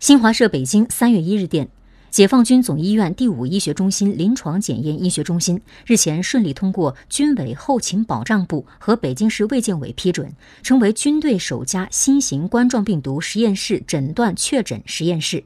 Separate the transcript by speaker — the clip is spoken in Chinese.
Speaker 1: 新华社北京三月一日电解放军总医院第五医学中心临床检验医学中心日前顺利通过军委后勤保障部和北京市卫健委批准成为军队首家新型冠状病毒实验室诊断确诊实验室。